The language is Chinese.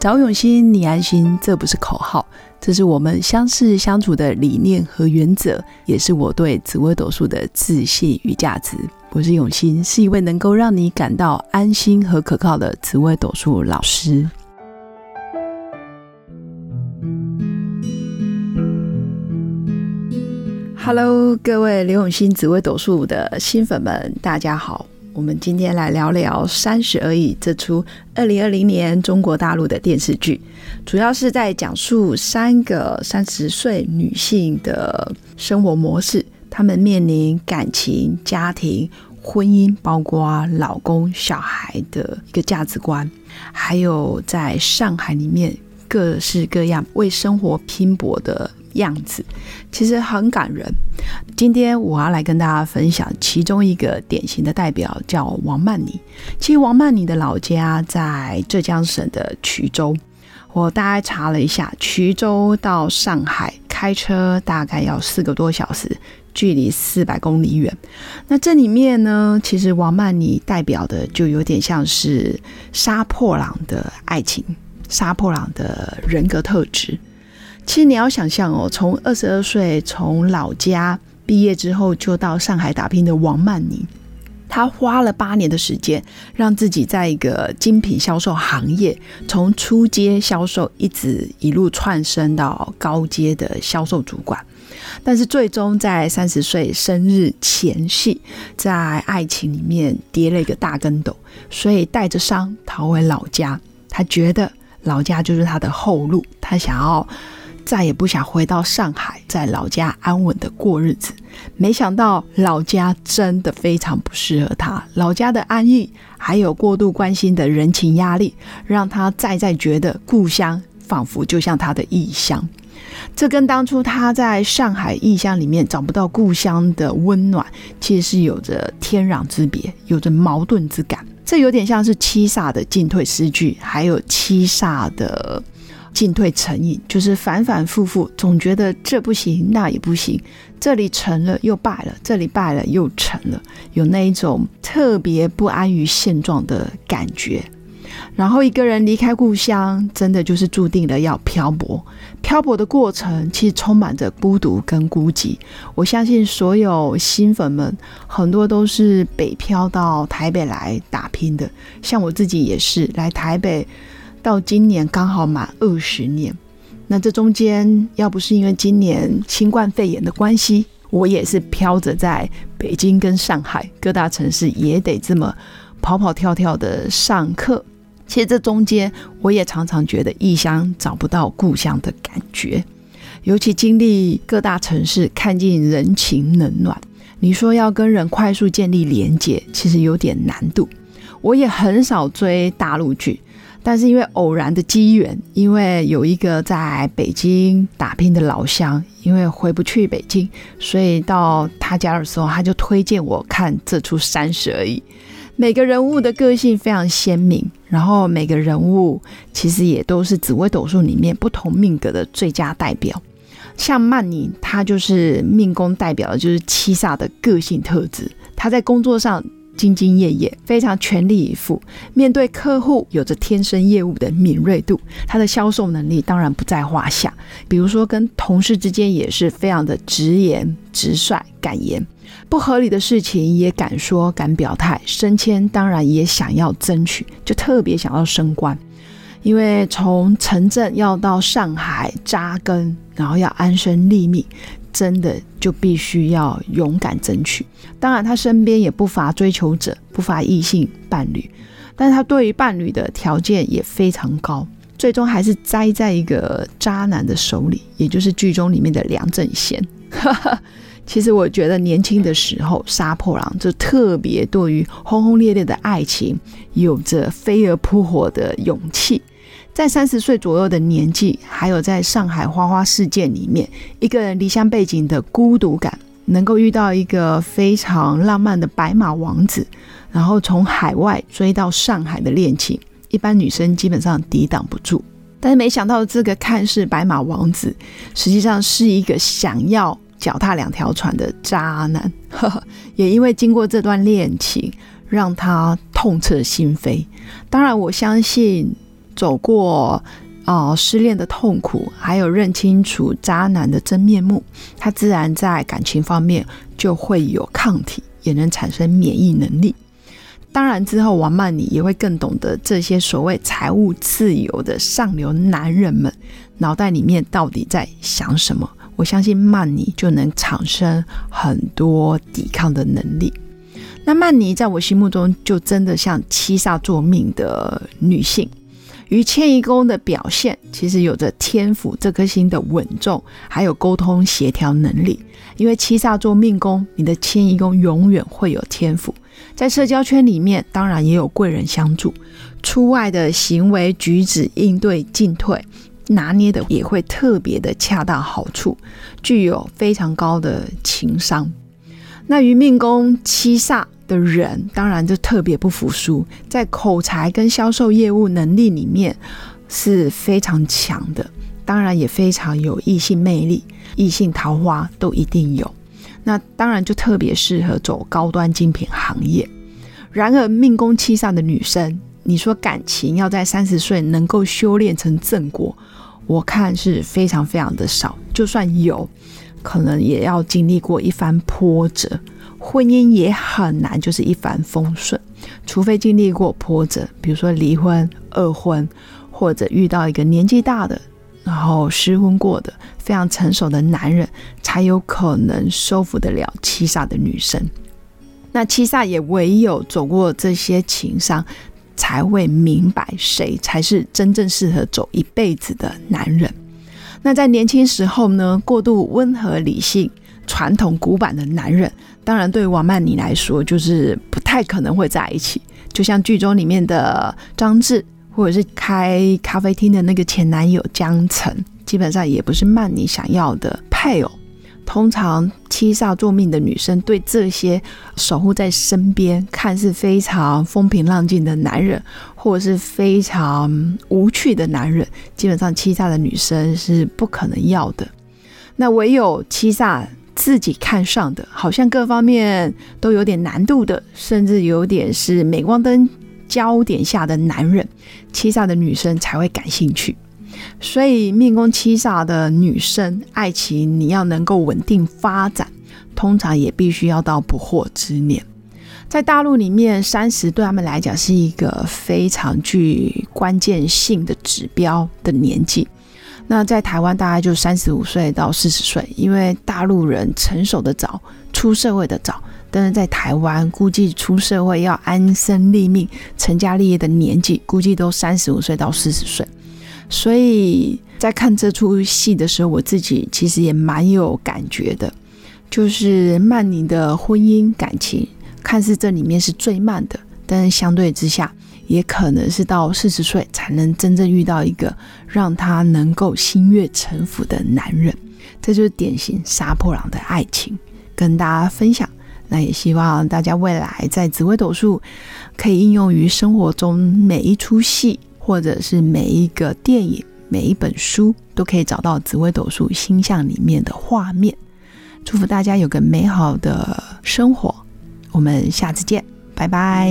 找永新，你安心，这不是口号，这是我们相识相处的理念和原则，也是我对紫微斗数的自信与价值。我是永新，是一位能够让你感到安心和可靠的紫微斗数老师。Hello，各位刘永新紫微斗数的新粉们，大家好。我们今天来聊聊《三十而已》这出二零二零年中国大陆的电视剧，主要是在讲述三个三十岁女性的生活模式，她们面临感情、家庭、婚姻，包括老公、小孩的一个价值观，还有在上海里面各式各样为生活拼搏的。样子其实很感人。今天我要来跟大家分享其中一个典型的代表，叫王曼妮。其实王曼妮的老家在浙江省的衢州。我大概查了一下，衢州到上海开车大概要四个多小时，距离四百公里远。那这里面呢，其实王曼妮代表的就有点像是杀破狼的爱情，杀破狼的人格特质。其实你要想象哦，从二十二岁从老家毕业之后，就到上海打拼的王曼妮，她花了八年的时间，让自己在一个精品销售行业，从初阶销售一直一路窜升到高阶的销售主管。但是最终在三十岁生日前夕，在爱情里面跌了一个大跟斗，所以带着伤逃回老家。他觉得老家就是他的后路，他想要。再也不想回到上海，在老家安稳的过日子。没想到老家真的非常不适合他，老家的安逸还有过度关心的人情压力，让他再再觉得故乡仿佛就像他的异乡。这跟当初他在上海异乡里面找不到故乡的温暖，其实是有着天壤之别，有着矛盾之感。这有点像是七煞的进退失据，还有七煞的。进退成瘾，就是反反复复，总觉得这不行，那也不行，这里成了又败了，这里败了又成了，有那一种特别不安于现状的感觉。然后一个人离开故乡，真的就是注定了要漂泊。漂泊的过程其实充满着孤独跟孤寂。我相信所有新粉们，很多都是北漂到台北来打拼的，像我自己也是来台北。到今年刚好满二十年，那这中间要不是因为今年新冠肺炎的关系，我也是飘着在北京跟上海各大城市，也得这么跑跑跳跳的上课。其实这中间，我也常常觉得异乡找不到故乡的感觉，尤其经历各大城市，看尽人情冷暖，你说要跟人快速建立连结，其实有点难度。我也很少追大陆剧。但是因为偶然的机缘，因为有一个在北京打拼的老乡，因为回不去北京，所以到他家的时候，他就推荐我看这出《三十而已》。每个人物的个性非常鲜明，然后每个人物其实也都是紫微斗数里面不同命格的最佳代表。像曼妮，她就是命宫代表的就是七煞的个性特质，她在工作上。兢兢业业，非常全力以赴。面对客户，有着天生业务的敏锐度，他的销售能力当然不在话下。比如说，跟同事之间也是非常的直言直率、敢言，不合理的事情也敢说、敢表态。升迁当然也想要争取，就特别想要升官。因为从城镇要到上海扎根，然后要安身立命。真的就必须要勇敢争取。当然，他身边也不乏追求者，不乏异性伴侣，但他对于伴侣的条件也非常高，最终还是栽在一个渣男的手里，也就是剧中里面的梁正贤。其实我觉得年轻的时候，杀破狼就特别对于轰轰烈烈的爱情有着飞蛾扑火的勇气。在三十岁左右的年纪，还有在上海花花世界里面，一个人离乡背景的孤独感，能够遇到一个非常浪漫的白马王子，然后从海外追到上海的恋情，一般女生基本上抵挡不住。但是没想到，这个看似白马王子，实际上是一个想要脚踏两条船的渣男。也因为经过这段恋情，让他痛彻心扉。当然，我相信。走过哦失恋的痛苦，还有认清楚渣男的真面目，他自然在感情方面就会有抗体，也能产生免疫能力。当然之后，王曼妮也会更懂得这些所谓财务自由的上流男人们脑袋里面到底在想什么。我相信曼妮就能产生很多抵抗的能力。那曼妮在我心目中就真的像七煞作命的女性，与迁移宫的表现其实有着天府这颗星的稳重，还有沟通协调能力。因为七煞做命宫，你的迁移宫永远会有天赋，在社交圈里面当然也有贵人相助，出外的行为举止应对进退。拿捏的也会特别的恰到好处，具有非常高的情商。那于命宫七煞的人，当然就特别不服输，在口才跟销售业务能力里面是非常强的，当然也非常有异性魅力，异性桃花都一定有。那当然就特别适合走高端精品行业。然而命宫七煞的女生，你说感情要在三十岁能够修炼成正果？我看是非常非常的少，就算有，可能也要经历过一番波折，婚姻也很难就是一帆风顺，除非经历过波折，比如说离婚、二婚，或者遇到一个年纪大的，然后失婚过的非常成熟的男人，才有可能收服得了七煞的女生。那七煞也唯有走过这些情伤。才会明白谁才是真正适合走一辈子的男人。那在年轻时候呢，过度温和、理性、传统古板的男人，当然对王曼妮来说就是不太可能会在一起。就像剧中里面的张智，或者是开咖啡厅的那个前男友江澄，基本上也不是曼妮想要的配偶。通常七煞作命的女生对这些守护在身边、看似非常风平浪静的男人，或者是非常无趣的男人，基本上七煞的女生是不可能要的。那唯有七煞自己看上的，好像各方面都有点难度的，甚至有点是镁光灯焦点下的男人，七煞的女生才会感兴趣。所以命宫七煞的女生，爱情你要能够稳定发展，通常也必须要到不惑之年。在大陆里面，三十对他们来讲是一个非常具关键性的指标的年纪。那在台湾大概就三十五岁到四十岁，因为大陆人成熟的早，出社会的早，但是在台湾估计出社会要安身立命、成家立业的年纪，估计都三十五岁到四十岁。所以在看这出戏的时候，我自己其实也蛮有感觉的。就是曼宁的婚姻感情，看似这里面是最慢的，但是相对之下，也可能是到四十岁才能真正遇到一个让他能够心悦诚服的男人。这就是典型杀破狼的爱情，跟大家分享。那也希望大家未来在紫微斗数可以应用于生活中每一出戏。或者是每一个电影、每一本书，都可以找到紫微斗数星象里面的画面。祝福大家有个美好的生活，我们下次见，拜拜。